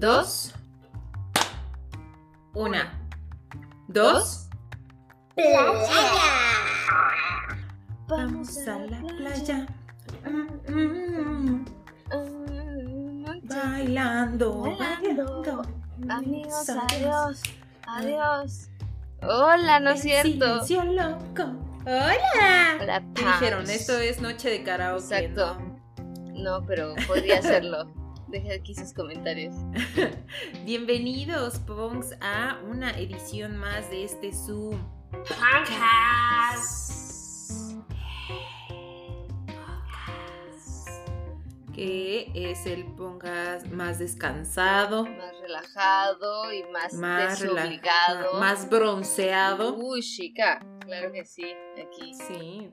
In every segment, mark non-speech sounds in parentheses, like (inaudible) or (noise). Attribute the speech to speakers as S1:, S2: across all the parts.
S1: dos, una, dos. Vamos a la playa. Mm, mm, mm. Bailando, bailando.
S2: Amigos, adiós. Adiós. Hola, ¿no es cierto?
S1: Silencio loco. Hola.
S2: Hola,
S1: Me dijeron, esto es noche de karaoke.
S2: Exacto.
S1: ¿no?
S2: No, pero podría hacerlo. (laughs) Deja aquí sus comentarios. (laughs)
S1: Bienvenidos, Pongs, a una edición más de este Zoom. Que es el Pongas más descansado,
S2: Más relajado y más,
S1: más
S2: desobligado.
S1: más bronceado.
S2: Uy, chica. Claro que sí. Aquí.
S1: Sí,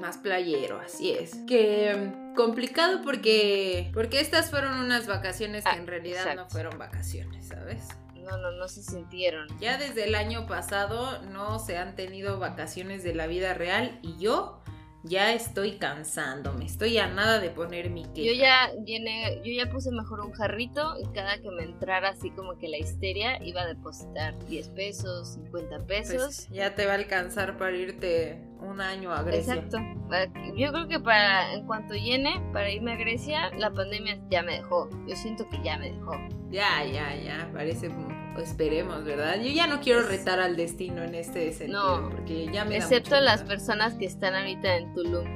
S1: más playero, así es. Que mm, complicado porque porque estas fueron unas vacaciones que
S2: Ah,
S1: en realidad no fueron vacaciones, ¿sabes?
S2: No, no, no se sintieron.
S1: Ya desde el año pasado no se han tenido vacaciones de la vida real y yo ya estoy cansándome. Estoy a nada de poner mi queja.
S2: Yo ya llené, yo ya puse mejor un jarrito y cada que me entrara así como que la histeria iba a depositar 10 pesos, 50 pesos.
S1: Pues ya te va a alcanzar para irte un año a Grecia.
S2: Exacto. Que- Yo creo que para en cuanto llene para irme a Grecia, la pandemia ya me dejó. Yo siento que ya me dejó.
S1: Ya, ya, ya, parece esperemos, ¿verdad? Yo ya no quiero retar al destino en este sentido,
S2: No.
S1: porque ya me da
S2: Excepto las personas que están ahorita en Tulum,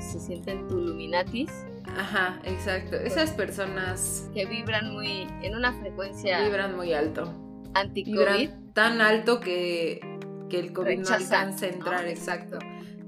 S2: se sienten tuluminatis,
S1: Ajá, exacto. Esas personas
S2: que vibran muy en una frecuencia
S1: vibran muy alto.
S2: anti-COVID.
S1: Vibran tan alto que, que el COVID no alcanza a entrar,
S2: ¿no?
S1: exacto.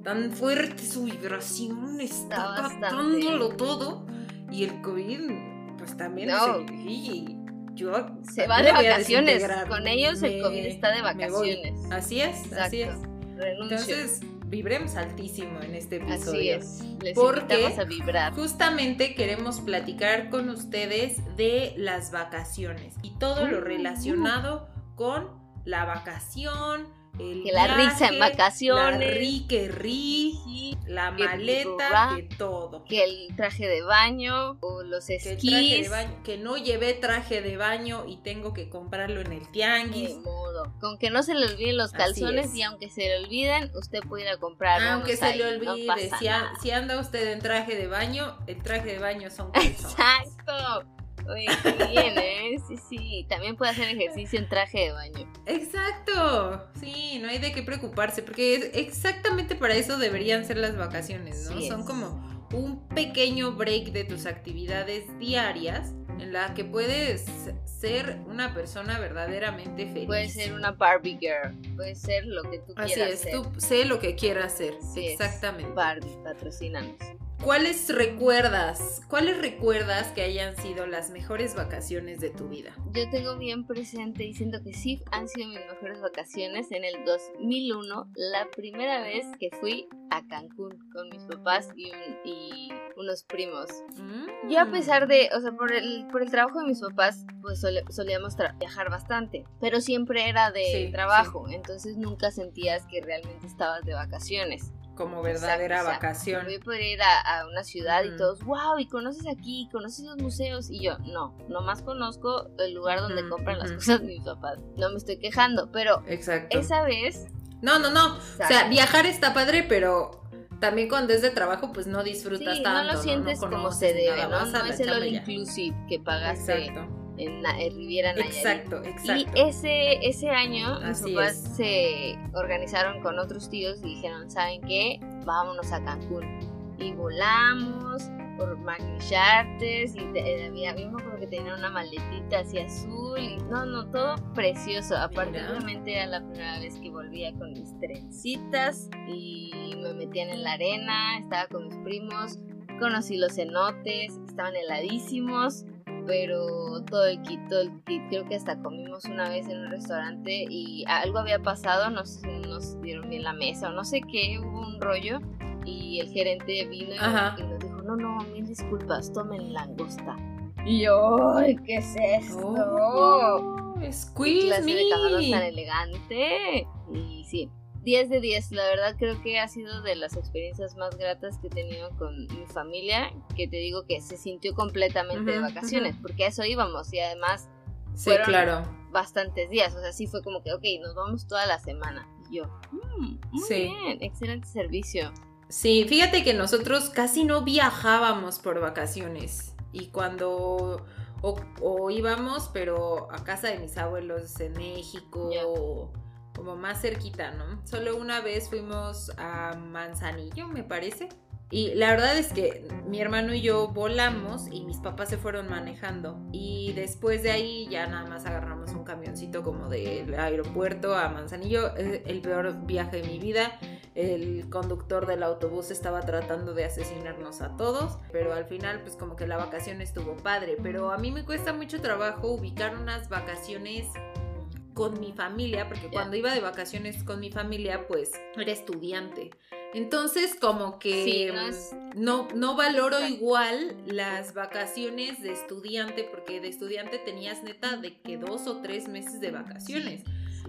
S1: Tan fuerte su vibración, está,
S2: Está
S1: captándolo todo. Y el COVID, pues también
S2: No.
S1: se- y yo
S2: Se va de vacaciones. Con ellos el COVID está de vacaciones.
S1: Así es, así es.
S2: Renuncio.
S1: Entonces, vibremos altísimo en este
S2: Así
S1: episodio.
S2: es. Les
S1: Porque-
S2: a vibrar.
S1: Justamente queremos platicar con ustedes de las vacaciones y todo lo relacionado con la vacación, el
S2: Que la risa en vacaciones.
S1: la ri que ri,
S2: Sí,
S1: la
S2: que
S1: maleta, que todo.
S2: que el traje de baño o los
S1: Que, el traje
S2: esquís.
S1: de baño- que no llevé traje de baño y tengo que comprarlo en el tianguis.
S2: Ni modo. Con que no se le olviden los calzones
S1: es.
S2: y aunque se le olviden, usted puede ir a comprar.
S1: Aunque se le
S2: ahí,
S1: olvide, a- si anda usted en traje de baño, el traje de baño son (laughs) calzones.
S2: Exacto. Oye, qué bien, ¿eh? Sí, sí. También puede hacer ejercicio en traje de baño.
S1: Exacto, sí, no hay de qué preocuparse, porque es exactamente para eso deberían ser las vacaciones, ¿no?
S2: Sí
S1: Son
S2: es.
S1: como un pequeño break de tus actividades diarias en la que puedes ser una persona verdaderamente feliz.
S2: Puede ser una Barbie girl. Puede ser lo que tú
S1: Así
S2: quieras
S1: es,
S2: ser.
S1: tú sé lo que quieras hacer,
S2: Así es.
S1: exactamente.
S2: Barbie, patrocínanos.
S1: ¿Cuáles recuerdas, cuáles recuerdas que hayan sido las mejores vacaciones de tu vida?
S2: Yo tengo bien presente y siento que sí han sido mis mejores vacaciones en el 2001, la primera vez que fui a Cancún con mis papás y, un- y unos primos. Yo a
S1: Mm.
S2: pesar de, o sea, por el, por el trabajo de mis papás, pues sole- solíamos viajar bastante, pero siempre era de
S1: Sí,
S2: trabajo, entonces nunca sentías que realmente estabas de vacaciones.
S1: Como verdadera
S2: Exacto, o sea,
S1: vacación.
S2: Voy a poder ir a, a una ciudad y todos, wow, y conoces aquí, conoces los museos. Y yo, no, nomás conozco el lugar donde compran las cosas mis papás. No me estoy quejando, pero
S1: Exacto.
S2: esa vez,
S1: No, no, no. O sea,
S2: Exacto.
S1: viajar está padre, pero también cuando es de trabajo, pues no disfrutas
S2: sí,
S1: tanto.
S2: no lo sientes como
S1: conoces
S2: se debe, ¿no? No es el all inclusive que pagaste
S1: Exacto.
S2: En, Riviera Nayarit.
S1: Exacto, exacto.
S2: Y ese, ese año mis
S1: Así
S2: papás
S1: es.
S2: se organizaron con otros tíos y dijeron, ¿saben qué? Vámonos a Cancún. Y volamos por Magni Charters y te- había, me acuerdo que tenía una maletita así azul y no, no, todo precioso. Aparte, obviamente era la primera vez que volvía con mis trencitas y me metían en la arena, estaba con mis primos, conocí los cenotes, estaban heladísimos pero todo el kit, todo el kit, creo que hasta comimos una vez en un restaurante y algo había pasado, nos, nos dieron bien la mesa o no sé qué, hubo un rollo y el gerente vino y,
S1: Ajá.
S2: y nos dijo, no, no, mil disculpas, tomen langosta. Y yo, ay, ¿qué es esto?
S1: Oh,
S2: ¿Qué
S1: squeeze
S2: clase de camarón tan
S1: me.
S2: elegante? Y sí, 10 de 10, la verdad creo que ha sido de las experiencias más gratas que he tenido con mi familia, que te digo que se sintió completamente de vacaciones, porque a eso íbamos y además
S1: Sí, claro.
S2: Bastantes días, o sea, sí fue como que, ok, nos vamos toda la semana. Y yo, mm, muy bien, excelente servicio.
S1: Sí, fíjate que nosotros casi no viajábamos por vacaciones. Y cuando o, íbamos, pero a casa de mis abuelos en México, como más cerquita, ¿no? Solo una vez fuimos a Manzanillo, me parece. Y la verdad es que mi hermano y yo volamos y mis papás se fueron manejando. Y después de ahí ya nada más agarramos un camioncito como del aeropuerto a Manzanillo. El peor viaje de mi vida. El conductor del autobús estaba tratando de asesinarnos a todos. Pero al final pues como que la vacación estuvo padre. Pero a mí me cuesta mucho trabajo ubicar unas vacaciones con mi familia, porque cuando iba de vacaciones con mi familia, pues era estudiante. Entonces, como que mm, no, no, valoro igual las vacaciones de estudiante, porque de estudiante tenías neta de que dos o tres meses de vacaciones.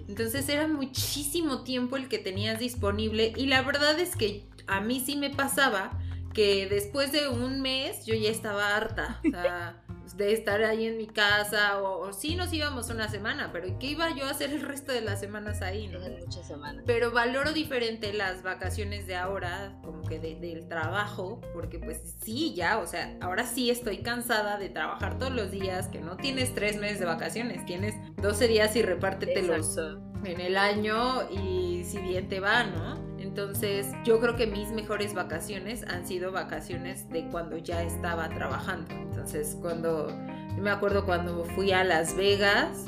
S1: Entonces era muchísimo tiempo el que tenías disponible y la verdad es que a mí sí me pasaba que después de un mes yo ya estaba harta. O sea, (laughs) de estar ahí en mi casa o, sí nos íbamos una semana, pero ¿qué iba yo a hacer el resto de las semanas ahí?
S2: ¿no? Muchas semanas.
S1: Pero valoro diferente las vacaciones de ahora, como que del trabajo, porque pues sí, ya, o sea, ahora sí estoy cansada de trabajar todos los días, que no tienes tres meses de vacaciones, tienes 12 días y repártetelos en el año y si bien te va, ¿no? Entonces, yo creo que mis mejores vacaciones han sido vacaciones de cuando ya estaba trabajando. Entonces, cuando, me acuerdo cuando fui a Las Vegas,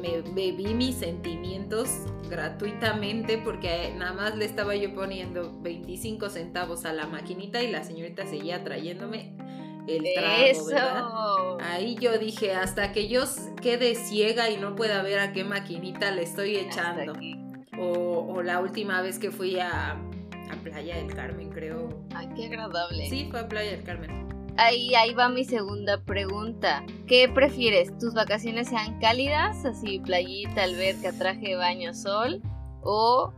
S1: me bebí mis sentimientos gratuitamente porque nada más le estaba yo poniendo 25 centavos a la maquinita y la señorita seguía trayéndome el trago, ¿verdad? Ahí yo dije, hasta que yo quede ciega y no pueda ver a qué maquinita le estoy echando. O, la última vez que fui a, Playa del Carmen, creo.
S2: Ay, qué agradable.
S1: Sí, fue a Playa del Carmen.
S2: Ahí, ahí va mi segunda pregunta. ¿Qué prefieres? ¿Tus vacaciones sean cálidas? Así, playita, alberca, traje de baño, sol. ¿O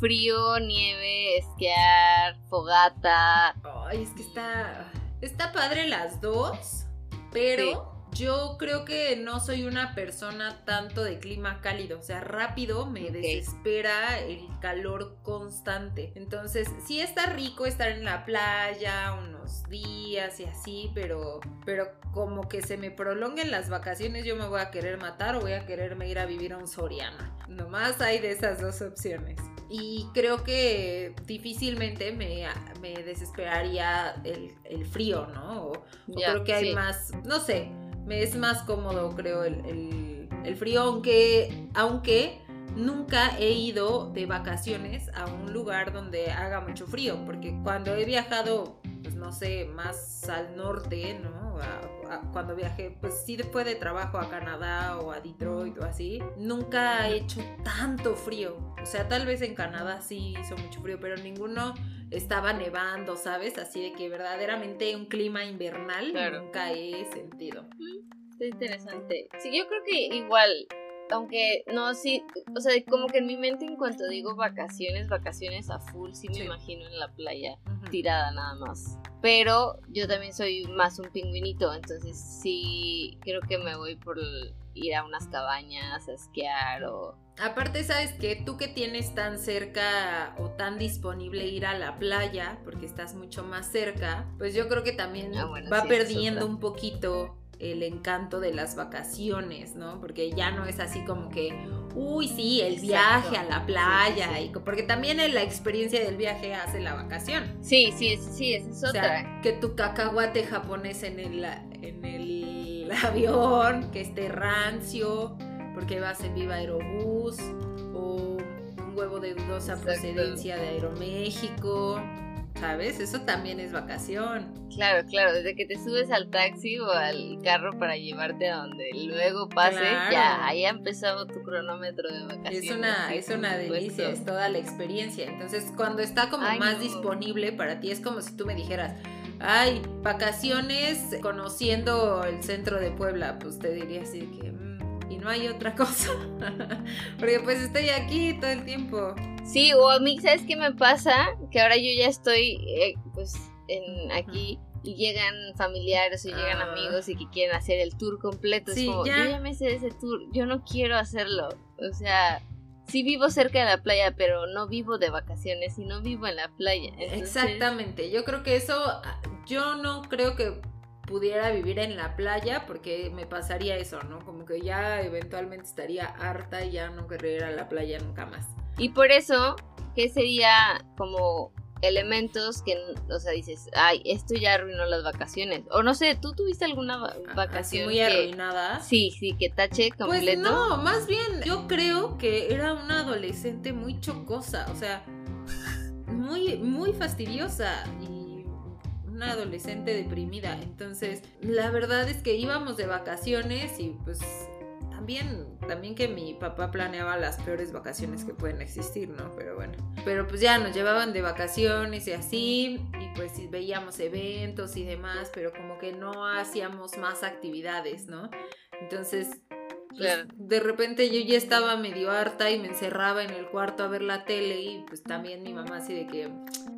S2: frío, nieve, esquiar, fogata?
S1: Ay, es que está. Está padre las dos. Pero. Yo creo que no soy una persona tanto de clima cálido, o sea, rápido me desespera el calor constante. Entonces, sí está rico estar en la playa unos días y así, pero pero como que se me prolonguen las vacaciones, yo me voy a querer matar o voy a quererme ir a vivir a un Soriana. Nomás hay de esas dos opciones. Y creo que difícilmente me, me desesperaría el, frío, ¿no? O, creo que hay más, no sé, me es más cómodo, creo, el, frío, aunque, aunque nunca he ido de vacaciones a un lugar donde haga mucho frío, porque cuando he viajado, pues no sé, más al norte, ¿no? cuando viajé, pues sí fue de trabajo a Canadá o a Detroit o así, nunca he hecho tanto frío. O sea, tal vez en Canadá sí hizo mucho frío, pero ninguno estaba nevando, ¿sabes? Así de que verdaderamente un clima invernal nunca he sentido.
S2: Está interesante. Sí, yo creo que igual, aunque no, sí, o sea, como que en mi mente en cuanto digo vacaciones, vacaciones a full, sí me imagino en la playa, tirada nada más. Pero yo también soy más un pingüinito, entonces sí, creo que me voy por ir a unas cabañas a esquiar o
S1: Aparte, sabes que tú que tienes tan cerca o tan disponible ir a la playa, porque estás mucho más cerca, pues yo creo que también ah, va perdiendo un poquito el encanto de las vacaciones, ¿no? Porque ya no es así como que, uy, sí, el viaje a la playa, Y, porque también la experiencia del viaje hace la vacación.
S2: Sí, sí, sí, esa es otra.
S1: O sea, que tu cacahuate japonés en el, en el (laughs) avión, que esté rancio porque vas en Viva Aerobús o un huevo de dudosa procedencia de Aeroméxico. ¿Sabes? Eso también es vacación.
S2: Claro, claro, desde que te subes al taxi o al carro para llevarte a donde luego pases, ya, ahí ha empezado tu cronómetro de vacaciones.
S1: Es una, es una delicia, es toda la experiencia. Entonces, cuando está como más disponible para ti, es como si tú me dijeras, ay, vacaciones conociendo el centro de Puebla, pues te diría así que y no hay otra cosa. (laughs) Porque pues estoy aquí todo el tiempo.
S2: Sí, o a mí, ¿sabes qué me pasa? Que ahora yo ya estoy, eh, pues, en, aquí y llegan familiares o llegan
S1: Ah.
S2: amigos y que quieren hacer el tour completo.
S1: Sí,
S2: es como,
S1: ya.
S2: yo ya me sé ese tour, yo no quiero hacerlo. O sea, sí vivo cerca de la playa, pero no vivo de vacaciones y no vivo en la playa. Entonces,
S1: Exactamente, yo creo que eso, ah, yo no creo que pudiera vivir en la playa porque me pasaría eso, ¿no? Como que ya eventualmente estaría harta y ya no querría ir a la playa nunca más.
S2: Y por eso, ¿qué sería como elementos que, o sea, dices, ay, esto ya arruinó las vacaciones? O no sé, ¿tú tuviste alguna va-
S1: Así
S2: vacación
S1: muy
S2: que-
S1: arruinada.
S2: Sí, sí, que tache
S1: Pues
S2: completo.
S1: no, más bien yo creo que era una adolescente muy chocosa, o sea, muy, muy fastidiosa y una adolescente deprimida. Entonces, la verdad es que íbamos de vacaciones y pues también, también que mi papá planeaba las peores vacaciones que pueden existir, ¿no? Pero bueno. Pero pues ya nos llevaban de vacaciones y así, y pues veíamos eventos y demás, pero como que no hacíamos más actividades, ¿no? Entonces,
S2: Claro.
S1: de repente yo ya estaba medio harta y me encerraba en el cuarto a ver la tele y pues también mi mamá así de que,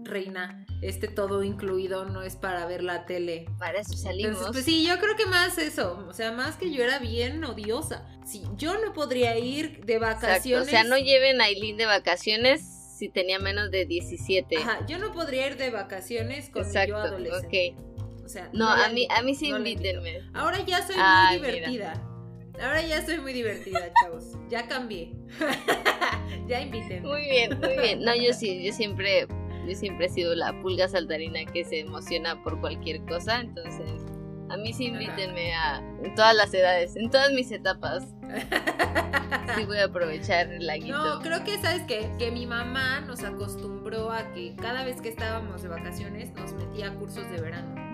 S1: reina, este todo incluido no es para ver la tele.
S2: Para eso salimos.
S1: Entonces, pues sí, yo creo que más eso, o sea, más que yo era bien odiosa. Si yo no podría ir de
S2: Exacto,
S1: vacaciones.
S2: O sea, no lleven a Aileen de vacaciones si tenía menos de 17.
S1: Ajá, yo no podría ir de vacaciones con
S2: Exacto,
S1: yo adolescente.
S2: ok.
S1: O sea,
S2: No, a mí, a mí sí
S1: no
S2: invítenme.
S1: Ahora ya soy
S2: Ay,
S1: muy
S2: mira.
S1: Ahora ya soy muy divertida, chavos. Ya cambié. (laughs) ya inviten.
S2: Muy bien, muy bien. No, yo sí, yo siempre, yo siempre he sido la pulga saltarina que se emociona por cualquier cosa, entonces a mí sí invítenme a en todas las edades, en todas mis etapas. (laughs) Sí voy a aprovechar el laguito.
S1: No, creo que, ¿sabes qué? Que mi mamá nos acostumbró a que cada vez que estábamos de vacaciones nos metía a cursos de verano.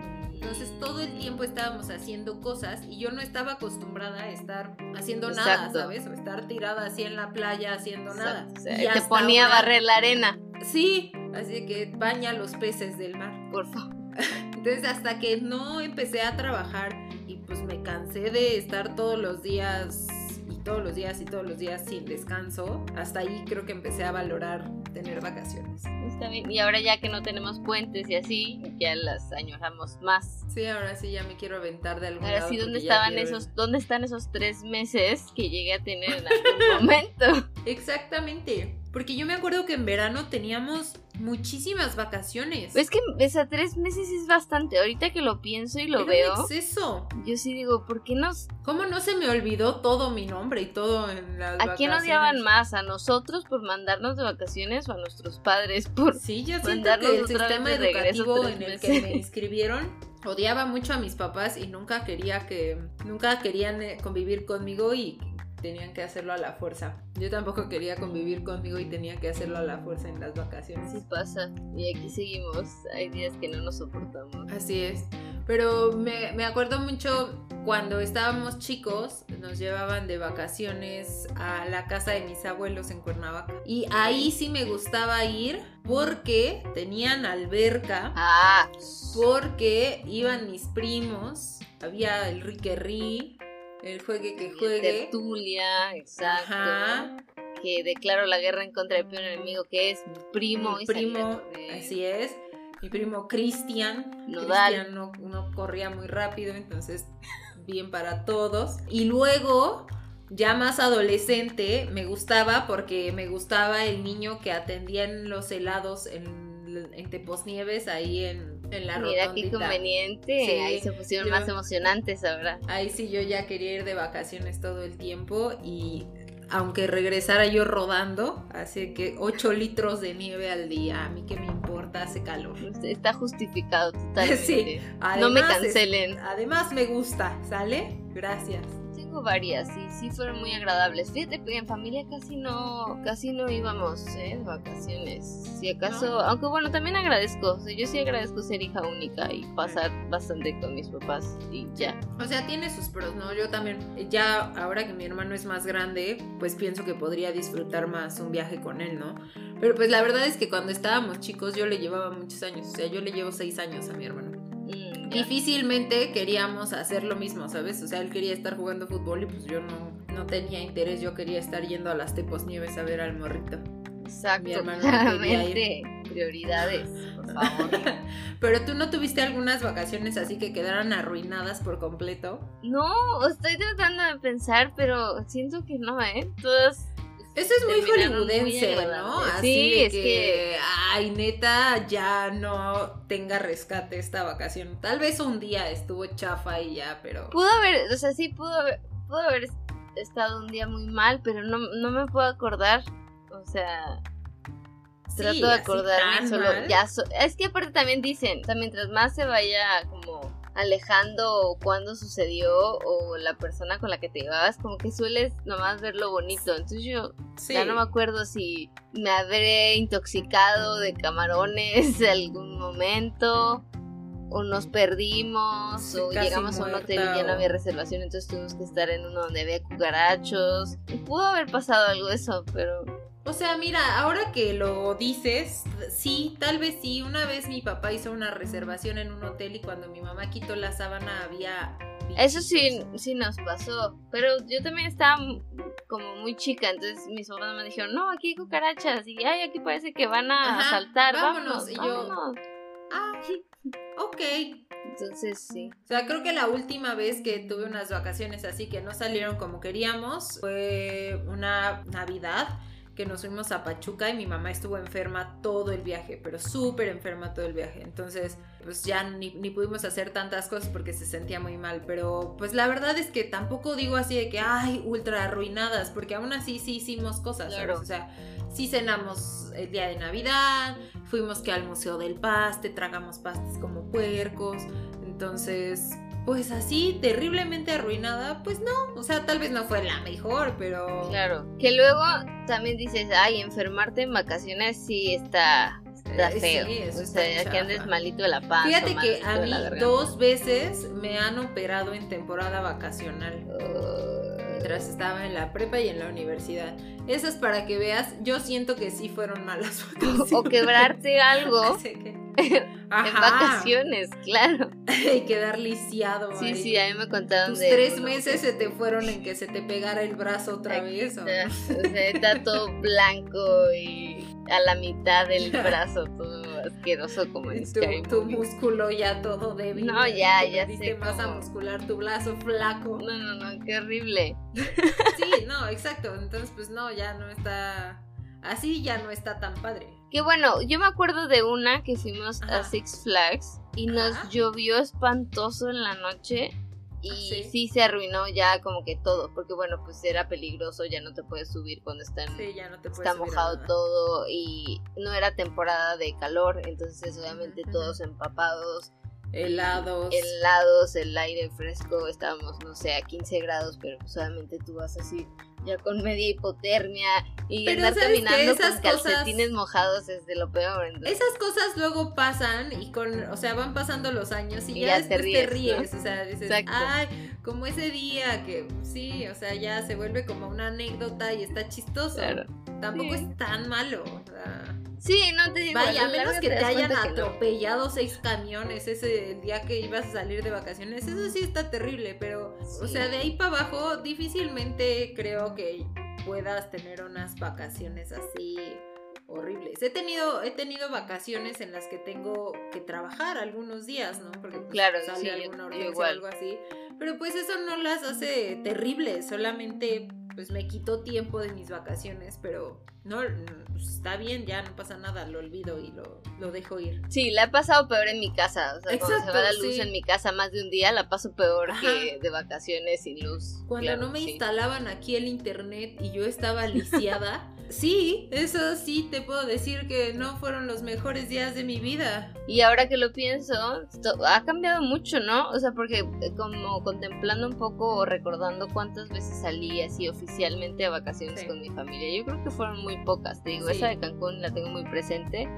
S1: Entonces todo el tiempo estábamos haciendo cosas y yo no estaba acostumbrada a estar haciendo nada. ¿sabes? O estar tirada así en la playa haciendo nada.
S2: O sea,
S1: Y
S2: te ponía a barrer la arena,
S1: Sí, así que baña los peces del mar.
S2: por favor. (laughs)
S1: Entonces hasta que no empecé a trabajar y pues me cansé de estar todos los días y todos los días y todos los días sin descanso, hasta ahí creo que empecé a valorar tener vacaciones.
S2: Está bien. Y ahora ya que no tenemos puentes y así, ya las añoramos más.
S1: Sí, ahora sí ya me quiero aventar de algún
S2: Ahora
S1: lado
S2: sí, ¿dónde estaban esos, dónde están esos tres meses que llegué a tener en (laughs) algún momento?
S1: Exactamente, porque yo me acuerdo que en verano teníamos muchísimas vacaciones.
S2: Es que esa tres meses es bastante. Ahorita que lo pienso y lo
S1: Era
S2: veo,
S1: un exceso.
S2: yo sí digo, ¿por qué nos
S1: ¿Cómo no se me olvidó todo mi nombre y todo en las
S2: ¿A quién odiaban más? ¿A nosotros por mandarnos de vacaciones o a nuestros padres por...
S1: Sí, yo siento que el sistema educativo en el que me inscribieron odiaba mucho a mis papás y nunca quería que nunca querían eh, convivir conmigo y tenían que hacerlo a la fuerza. Yo tampoco quería convivir conmigo y tenía que hacerlo a la fuerza en las vacaciones.
S2: Así pasa. Y aquí seguimos. Hay días que no nos soportamos.
S1: Así es. Pero me, me acuerdo mucho cuando estábamos chicos, nos llevaban de vacaciones a la casa de mis abuelos en Cuernavaca. Y ahí sí me gustaba ir porque tenían alberca.
S2: Ah,
S1: Porque iban mis primos, había el riquerri, el juegue que juegue.
S2: tertulia, exacto.
S1: Ajá,
S2: Que declaro la guerra en contra del peor enemigo que es mi primo.
S1: mi primo, así es. Mi primo Cristian.
S2: Nodal.
S1: Cristian no, no corría muy rápido, entonces bien para todos. Y luego, ya más adolescente, me gustaba porque me gustaba el niño que atendía en los helados en, en Teposnieves, ahí en, en la
S2: Mira qué conveniente.
S1: Sí,
S2: Ahí se pusieron
S1: yo-
S2: más emocionantes ahora.
S1: Ahí sí yo ya quería ir de vacaciones todo el tiempo y aunque regresara yo rodando, así que 8 litros de nieve al día, a mí que me importa, hace calor.
S2: Está justificado (laughs) totalmente.
S1: Sí,
S2: no me
S1: Además, es-
S2: cancelen.
S1: además me gusta, ¿sale? Gracias.
S2: Varias y sí fueron muy agradables. Fíjate que en familia casi no, casi no íbamos ¿eh? de vacaciones. Si acaso,
S1: No.
S2: aunque bueno, también agradezco. o sea, yo sí agradezco ser hija única y pasar bastante con mis papás y ya.
S1: O sea, tiene sus pros, ¿no? Yo también, ya ahora que mi hermano es más grande, pues pienso que podría disfrutar más un viaje con él, ¿no? Pero pues la verdad es que cuando estábamos chicos yo le llevaba muchos años, o sea, yo le llevo 6 años a mi hermano. Difícilmente queríamos hacer lo mismo, ¿sabes? O sea, él quería estar jugando fútbol y pues yo no, no tenía interés, yo quería estar yendo a las Tepos Nieves a ver al morrito.
S2: Exacto,
S1: Mi hermano no quería ir.
S2: claramente. Prioridades, por favor. (laughs)
S1: Pero tú no tuviste algunas vacaciones así que quedaran arruinadas por completo.
S2: No, estoy tratando de pensar, pero siento que no, ¿eh? Todas
S1: Eso es muy hollywoodense, ¿no? Así
S2: Sí,
S1: de
S2: es
S1: que,
S2: que-
S1: ay, neta, ya no tenga rescate esta vacación. Tal vez un día estuvo chafa y ya, pero...
S2: Pudo haber, o sea, sí pudo haber, pudo haber estado un día muy mal, pero no, no me puedo acordar. O sea,
S1: Sí,
S2: trato de acordarme solo.
S1: mal.
S2: Ya so- es que aparte también dicen, o sea, mientras más se vaya como alejando cuando sucedió o la persona con la que te llevabas, como que sueles nomás ver lo bonito. Entonces yo
S1: Sí.
S2: ya no me acuerdo si me habré intoxicado de camarones en algún momento. O nos perdimos,
S1: Sí,
S2: o llegamos a un hotel y ya no había reservación, entonces tuvimos que estar en uno donde había cucarachos. Y pudo haber pasado algo de eso, pero
S1: O sea, mira, ahora que lo dices, sí, tal vez sí. Una vez mi papá hizo una reservación en un hotel y cuando mi mamá quitó la sábana había...
S2: eso sí, sí nos pasó. Pero yo también estaba como muy chica, entonces mis papás me dijeron, no, aquí hay cucarachas, y ay, aquí parece que van a
S1: Ajá,
S2: saltar,
S1: vámonos",
S2: vámonos,
S1: y yo-
S2: vámonos.
S1: Ah, ok.
S2: Entonces sí.
S1: O sea, creo que la última vez que tuve unas vacaciones así que no salieron como queríamos fue una Navidad que nos fuimos a Pachuca y mi mamá estuvo enferma todo el viaje, pero súper enferma todo el viaje. Entonces, pues ya ni, ni pudimos hacer tantas cosas porque se sentía muy mal. Pero pues la verdad es que tampoco digo así de que, ay, ultra arruinadas, porque aún así sí hicimos cosas, ¿sabes?
S2: Claro.
S1: O sea, sí cenamos el día de Navidad, fuimos que al Museo del Paste, tragamos pastes como puercos. Entonces, pues así, terriblemente arruinada, pues no. O sea, tal vez no fue la mejor, pero.
S2: Claro. Que luego también dices, ay, enfermarte en vacaciones sí está, está
S1: Eh,
S2: feo.
S1: sí, eso
S2: o
S1: está
S2: sea, que andes
S1: chafa.
S2: malito de la panza.
S1: Fíjate que a mí dos veces me han operado en temporada vacacional.
S2: Uh,
S1: Mientras estaba en la prepa y en la universidad. Esas para que veas, yo siento que sí fueron malas (laughs) vacaciones.
S2: o quebrarte algo (laughs)
S1: Así (laughs)
S2: en vacaciones, claro. (laughs)
S1: Y quedar lisiado.
S2: Sí,
S1: ahí.
S2: sí, a mí me contaron
S1: Tus
S2: de
S1: tres meses se te fueron en que se te pegara el brazo otra
S2: Aquí
S1: vez. ¿o
S2: está? O sea, está todo (laughs) blanco y a la mitad del brazo todo asqueroso como en
S1: tu, tu músculo ya todo débil.
S2: No, ya, ya sé
S1: masa
S2: cómo.
S1: muscular, tu brazo flaco.
S2: No, no, no, qué horrible.
S1: Sí, no, exacto. Entonces, pues no, ya no está. Así ya no está tan padre.
S2: Que bueno, yo me acuerdo de una que fuimos a. Six Flags y nos
S1: Ajá.
S2: llovió espantoso en la noche y sí.
S1: sí.
S2: se arruinó ya como que todo, porque bueno, pues era peligroso, ya no te puedes subir cuando está, en-
S1: Sí, ya no te puedes.
S2: está
S1: subir a
S2: mojado todo y no era temporada de calor, entonces obviamente todos empapados,
S1: Helados.
S2: helados, el aire fresco, estábamos no sé a 15 grados, pero pues obviamente tú vas así ya con media hipotermia y
S1: Pero
S2: andar caminando
S1: Esas
S2: con
S1: cosas-
S2: calcetines mojados es de lo peor. entonces-
S1: Esas cosas luego pasan y con, o sea, van pasando los años y,
S2: Y
S1: ya,
S2: ya te ríes,
S1: o sea, dices,
S2: Exacto.
S1: ay, como ese día que sí, o sea, ya se vuelve como una anécdota y está chistoso.
S2: Claro.
S1: Tampoco
S2: Sí.
S1: es tan malo, o sea,
S2: Sí, no te digo.
S1: vaya, a menos que te hayan
S2: no.
S1: atropellado seis camiones ese el día que ibas a salir de vacaciones, eso sí está terrible, pero, o sea, de ahí para abajo difícilmente creo que puedas tener unas vacaciones así horribles. He tenido, he tenido vacaciones en las que tengo que trabajar algunos días, ¿no? Porque pues,
S2: Claro,
S1: sale
S2: sí,
S1: alguna urgencia o algo así. Pero pues eso no las hace terribles, solamente pues me quitó tiempo de mis vacaciones, pero no, pues, está bien, ya no pasa nada, lo olvido y lo, lo dejo ir.
S2: Sí, la he pasado peor en mi casa. O sea, cuando se va la luz
S1: sí.
S2: en mi casa más de un día, la paso peor
S1: Ajá.
S2: que de vacaciones sin luz.
S1: Cuando
S2: Claro,
S1: no me
S2: sí.
S1: instalaban aquí el internet y yo estaba lisiada, (laughs) sí, eso sí te puedo decir que no fueron los mejores días de mi vida.
S2: Y ahora que lo pienso, esto ha cambiado mucho, ¿no? O sea, porque eh, como contemplando un poco o recordando cuántas veces salí así oficialmente a vacaciones
S1: Sí.
S2: con mi familia, yo creo que fueron muy pocas. Te digo,
S1: Sí.
S2: esa de Cancún la tengo muy presente.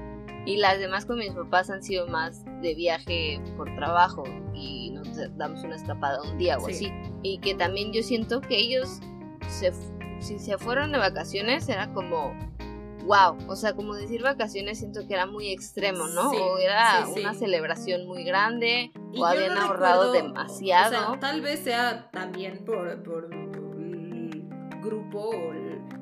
S2: Y las demás con mis papás han sido más de viaje por trabajo y nos damos una escapada un día o
S1: Sí.
S2: así. Y que también yo siento que ellos, se, si se fueron de vacaciones, era como, wow. O sea, como decir vacaciones siento que era muy extremo, ¿no?
S1: Sí,
S2: o era
S1: sí, sí.
S2: una celebración muy grande,
S1: Y
S2: o habían
S1: no
S2: ahorrado
S1: recuerdo-
S2: demasiado.
S1: O sea, tal vez sea también por, por el grupo o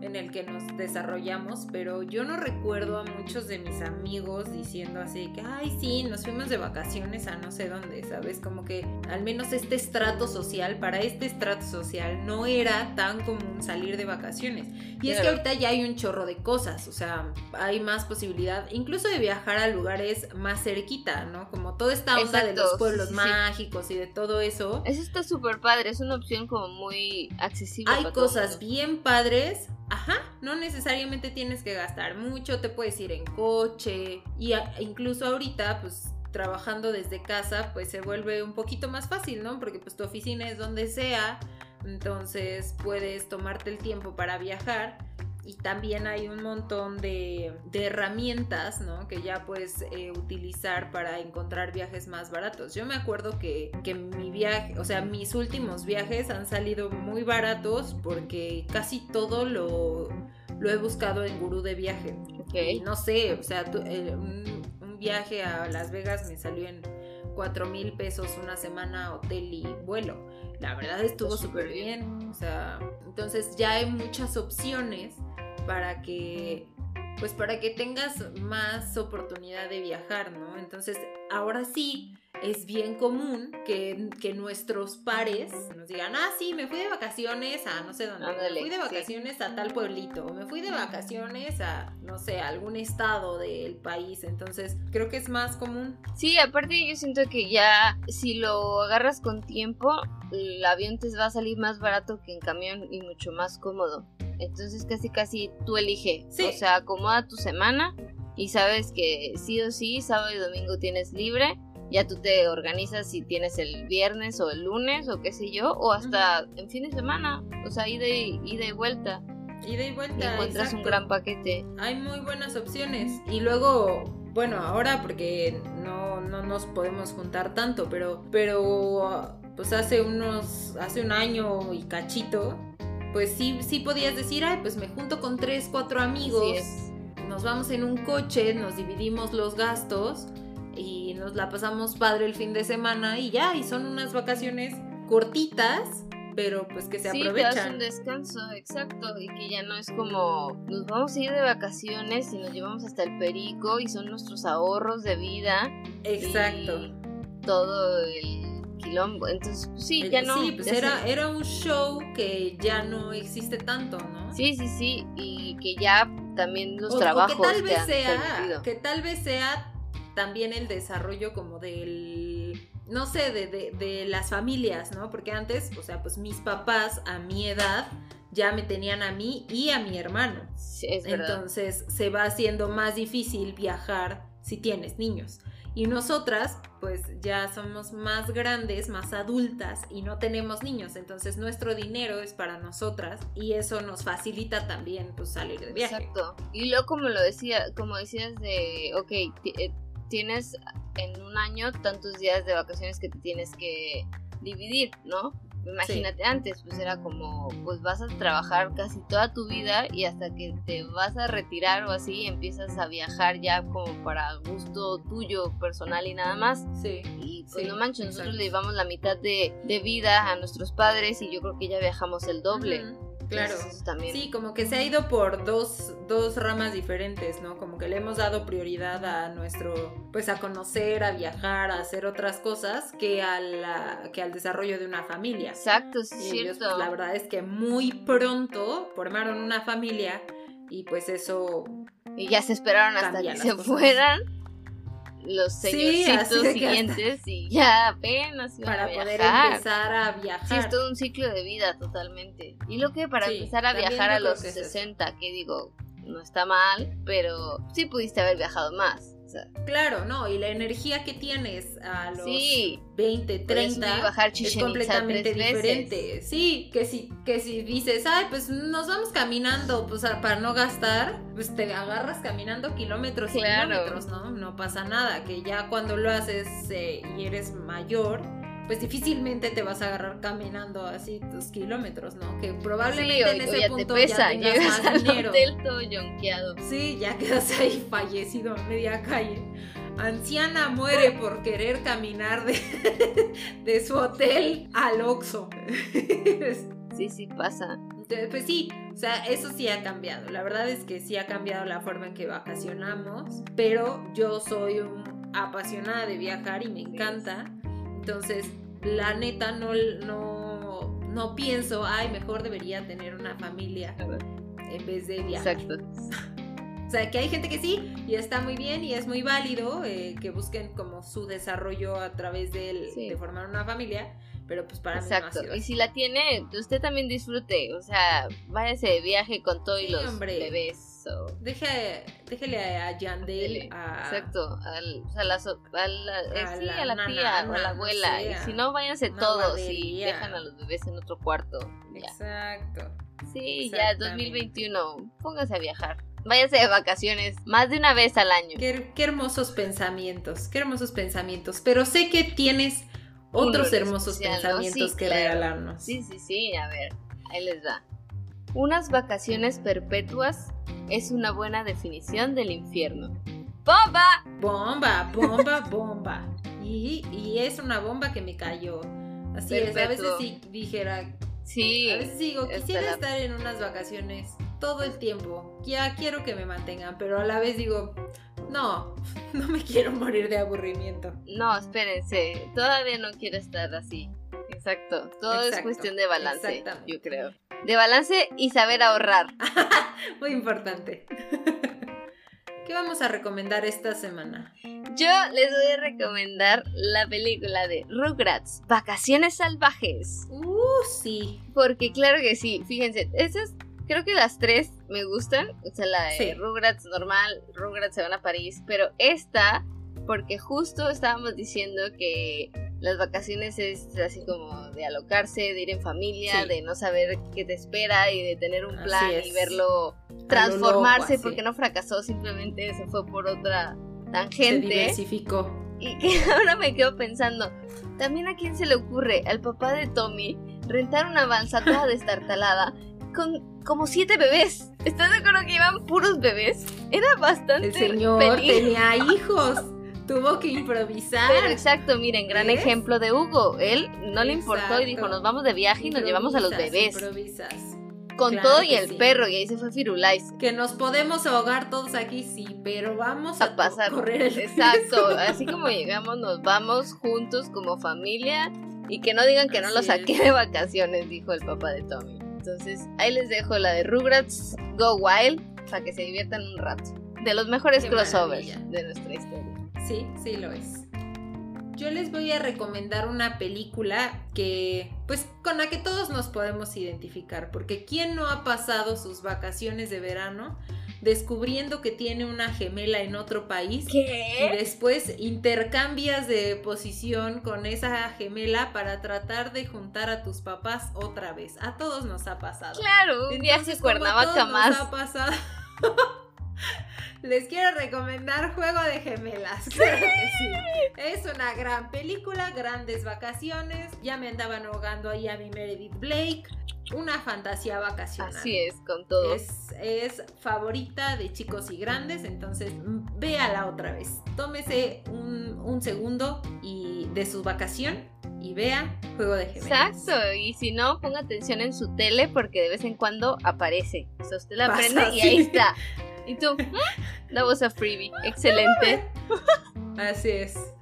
S1: en el que nos desarrollamos, pero yo no recuerdo a muchos de mis amigos diciendo así que, ay, sí, nos fuimos de vacaciones a no sé dónde, ¿sabes? Como que al menos este estrato social, para este estrato social no era tan común salir de vacaciones. Y es que ahorita ya hay un chorro de cosas, o sea, hay más posibilidad, incluso de viajar a lugares más cerquita, ¿no? Como toda esta onda de los pueblos mágicos y de todo eso.
S2: Eso está súper padre, es una opción como muy accesible.
S1: Hay cosas bien padres Ajá, no necesariamente tienes que gastar mucho, te puedes ir en coche y incluso ahorita pues trabajando desde casa pues se vuelve un poquito más fácil, ¿no? Porque pues tu oficina es donde sea, entonces puedes tomarte el tiempo para viajar y también hay un montón de, herramientas ¿no? que ya puedes eh, utilizar para encontrar viajes más baratos. Yo me acuerdo que, mi viaje, o sea, mis últimos viajes han salido muy baratos porque casi todo lo, lo he buscado en Gurú de Viaje. Y no sé, o sea, eh, un, un viaje a Las Vegas me salió en 4 mil pesos una semana, hotel y vuelo. La verdad estuvo súper bien. O sea, entonces ya hay muchas opciones para que pues para que tengas más oportunidad de viajar, ¿no? Entonces, ahora sí, es bien común que, nuestros pares nos digan, ah, sí, me fui de vacaciones a no sé dónde, me fui de vacaciones a tal pueblito, me fui de vacaciones a, no sé, a algún estado del país. Entonces, creo que es más común.
S2: Sí, aparte yo siento que ya si lo agarras con tiempo, el avión te va a salir más barato que en camión y mucho más cómodo. Entonces casi casi tú elige. O sea, acomoda tu semana y sabes que sí o sí, sábado y domingo tienes libre. Ya tú te organizas si tienes el viernes o el lunes o qué sé yo, o hasta en fin de semana. O sea, ida y, ida y vuelta.
S1: Ida y vuelta.
S2: Y encuentras un gran paquete.
S1: Hay muy buenas opciones. Y luego, bueno, ahora porque no, no nos podemos juntar tanto, pero, pero pues hace unos, hace un año y cachito, pues sí, sí podías decir, ay, pues me junto con tres, cuatro amigos, nos vamos en un coche, nos dividimos los gastos y nos la pasamos padre el fin de semana y ya, y son unas vacaciones cortitas, pero pues que se sí, aprovechan.
S2: un descanso, exacto, y que ya no es como nos vamos a ir de vacaciones y nos llevamos hasta el perico y son nuestros ahorros de vida.
S1: Exacto.
S2: todo el entonces, pues, sí, ya no.
S1: Sí, pues era, era un show que ya no existe tanto, ¿no?
S2: Sí, sí, sí. Y que ya también los trabajos.
S1: que tal vez sea. Que tal vez sea también el desarrollo como del. No sé, de, de, las familias, ¿no? Porque antes, o sea, pues mis papás a mi edad ya me tenían a mí y a mi hermano.
S2: Sí, es verdad.
S1: Entonces se va haciendo más difícil viajar si tienes niños. Y nosotras, pues ya somos más grandes, más adultas y no tenemos niños. Entonces nuestro dinero es para nosotras y eso nos facilita también pues salir de viaje.
S2: Exacto. Y luego como lo decía, como decías de, ok, eh, tienes en un año tantos días de vacaciones que te tienes que dividir, ¿no? Imagínate antes, pues era como, pues vas a trabajar casi toda tu vida y hasta que te vas a retirar o así empiezas a viajar ya como para gusto tuyo personal y nada más.
S1: Sí.
S2: Y pues no manches, nosotros le llevamos la mitad de, vida a nuestros padres y yo creo que ya viajamos el doble.
S1: Claro. también. Sí, como que se ha ido por dos, dos ramas diferentes, ¿no? Como que le hemos dado prioridad a nuestro, pues a conocer, a viajar, a hacer otras cosas que, a la, que al desarrollo de una familia.
S2: Exacto, sí, cierto.
S1: Pues, la verdad es que muy pronto formaron una familia y pues eso...
S2: Y ya se esperaron hasta que se fueran los señorcitos siguientes y ya apenas
S1: para a poder empezar a viajar.
S2: Sí, es todo un ciclo de vida totalmente. Y lo que para empezar a viajar a los 60, que digo, no está mal, pero sí pudiste haber viajado más.
S1: Claro, no, y la energía que tienes a los 20, 30 es completamente diferente. Sí, que si, que si dices, ay, pues nos vamos caminando, pues para no gastar, pues te agarras caminando kilómetros y kilómetros, ¿no? No pasa nada, que ya cuando lo haces eh, y eres mayor, pues difícilmente te vas a agarrar caminando así tus kilómetros, ¿no? Que probablemente en ese punto ya tengas más dinero.
S2: todo yonqueado.
S1: Sí, ya quedas ahí fallecido a media calle. Anciana muere por querer caminar de, (laughs) de su hotel al Oxxo.
S2: Sí, sí pasa.
S1: pues sí, o sea, eso sí ha cambiado. La verdad es que sí ha cambiado la forma en que vacacionamos, pero yo soy un apasionada de viajar y me encanta. Entonces, la neta no, no, no pienso, ay, mejor debería tener una familia en vez de viajar. Exacto. (laughs) O sea, que hay gente que sí y está muy bien y es muy válido eh, que busquen como su desarrollo a través de, de formar una familia pero pues para
S2: Exacto. y si la tiene, usted también disfrute, o sea, váyase de viaje con todos los bebés.
S1: Deje, déjele a Yandel a...
S2: Exacto, al, o sea, la, a la, eh, sí, a la tía o a la abuela. y si no, váyanse todos y dejan a los bebés en otro cuarto.
S1: Exacto.
S2: Sí, ya 2021, póngase a viajar. Váyase de vacaciones más de una vez al año.
S1: Qué, qué hermosos pensamientos, qué hermosos pensamientos. Pero sé que tienes otros hermosos pensamientos que regalarnos.
S2: Sí, sí, sí, a ver, ahí les va. Unas vacaciones perpetuas es una buena definición del infierno. ¡Bomba!
S1: Bomba, bomba, (laughs) bomba. Y, y es una bomba que me cayó. Así es, a veces sí dijera. Sí. A veces digo, quisiera estar en unas vacaciones todo el tiempo. Ya quiero que me mantengan, pero a la vez digo, no, (laughs) no me quiero morir de aburrimiento.
S2: No, espérense, todavía no quiero estar así. Exacto, todo es cuestión de balance, yo creo. De balance y saber ahorrar. (laughs)
S1: Muy importante. ¿Qué vamos a recomendar esta semana?
S2: Yo les voy a recomendar la película de Rugrats, Vacaciones Salvajes.
S1: Uh, sí.
S2: Porque claro que sí, fíjense, esas Creo que las tres me gustan. O sea, la de Rugrats normal, Rugrats se van a París. Pero esta, porque justo estábamos diciendo que las vacaciones es así como de alocarse, de ir en familia, de no saber qué te espera y de tener un plan y verlo transformarse porque no fracasó, simplemente se fue por otra tangente. Se
S1: diversificó.
S2: Y (laughs) que ahora me quedo pensando, también a quién se le ocurre, al papá de Tommy, rentar una avanza toda (laughs) destartalada con como siete bebés. ¿Estás de acuerdo que iban puros bebés? Era bastante.
S1: El señor tenía (laughs) hijos. Tuvo que improvisar.
S2: Pero exacto, miren, gran ejemplo de Hugo. Él no le importó y dijo, nos vamos de viaje y nos llevamos a los bebés.
S1: Improvisas.
S2: Con todo y el perro, y ahí se fue Firulais.
S1: Que nos podemos ahogar todos aquí, sí, pero vamos a, pasar. correr el
S2: Exacto, así como llegamos, nos vamos juntos como familia y que no digan que no lo saqué de vacaciones, dijo el papá de Tommy. Entonces, ahí les dejo la de Rugrats Go Wild para que se diviertan un rato. De los mejores crossovers de nuestra historia.
S1: Sí, sí lo es. Yo les voy a recomendar una película que, pues, con la que todos nos podemos identificar, porque ¿quién no ha pasado sus vacaciones de verano descubriendo que tiene una gemela en otro país.
S2: ¿Qué?
S1: Y después intercambias de posición con esa gemela para tratar de juntar a tus papás otra vez. A todos nos ha pasado.
S2: Claro, un Cuernavaca más.
S1: Nos ha pasado. Les quiero recomendar Juego de Gemelas. Claro que sí. Es una gran película, grandes vacaciones. Ya me andaban ahogando ahí a mi Meredith Blake una fantasía vacacional.
S2: Así es, con todo.
S1: Es, favorita de chicos y grandes, entonces mm, véala otra vez. Tómese un, un segundo y de su vacación y vea Juego de Gemelas.
S2: Exacto, y si no, ponga atención en su tele porque de vez en cuando aparece. O sea, usted la prende y ahí está. (laughs) Y tú, that was a freebie. Excelente. (laughs)
S1: Así es.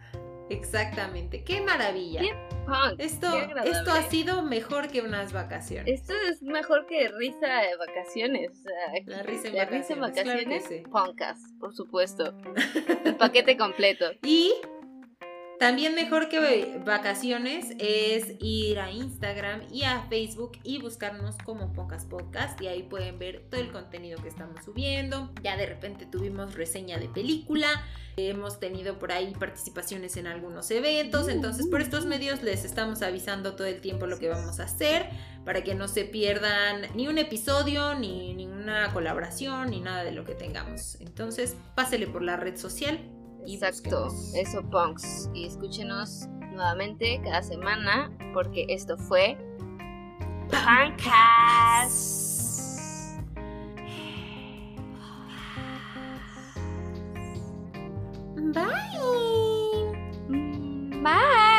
S1: Exactamente. Qué maravilla. esto, esto ha sido mejor que unas vacaciones.
S2: Esto es mejor que risa de vacaciones.
S1: la risa en vacaciones. Risa en vacaciones
S2: por supuesto. (laughs) El paquete completo.
S1: Y también mejor que vacaciones es ir a Instagram y a Facebook y buscarnos como Pocas Podcast y ahí pueden ver todo el contenido que estamos subiendo. Ya de repente tuvimos reseña de película, hemos tenido por ahí participaciones en algunos eventos, entonces por estos medios les estamos avisando todo el tiempo lo que vamos a hacer para que no se pierdan ni un episodio, ni ninguna colaboración, ni nada de lo que tengamos. Entonces pásele por la red social
S2: Exacto, eso punks. Y escúchenos nuevamente cada semana porque esto fue Punkcast. (sighs) Bye.
S1: Bye.